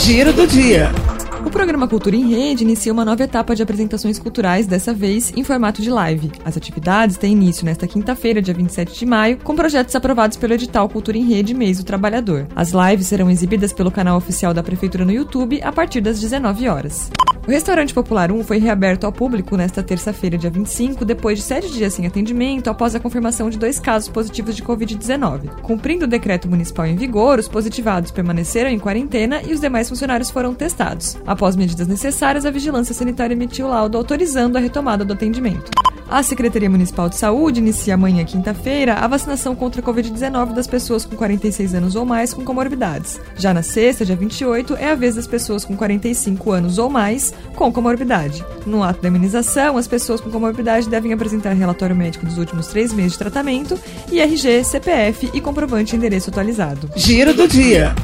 Giro do dia. O programa Cultura em Rede inicia uma nova etapa de apresentações culturais, dessa vez em formato de live. As atividades têm início nesta quinta-feira, dia 27 de maio, com projetos aprovados pelo edital Cultura em Rede Mês do Trabalhador. As lives serão exibidas pelo canal oficial da Prefeitura no YouTube a partir das 19 horas. O restaurante Popular 1 foi reaberto ao público nesta terça-feira, dia 25, depois de sete dias sem atendimento, após a confirmação de dois casos positivos de Covid-19. Cumprindo o decreto municipal em vigor, os positivados permaneceram em quarentena e os demais funcionários foram testados. Após medidas necessárias, a Vigilância Sanitária emitiu laudo autorizando a retomada do atendimento. A Secretaria Municipal de Saúde inicia amanhã, quinta-feira, a vacinação contra a Covid-19 das pessoas com 46 anos ou mais com comorbidades. Já na sexta, dia 28, é a vez das pessoas com 45 anos ou mais com comorbidade. No ato da imunização, as pessoas com comorbidade devem apresentar relatório médico dos últimos três meses de tratamento, IRG, CPF e comprovante de endereço atualizado. Giro do dia.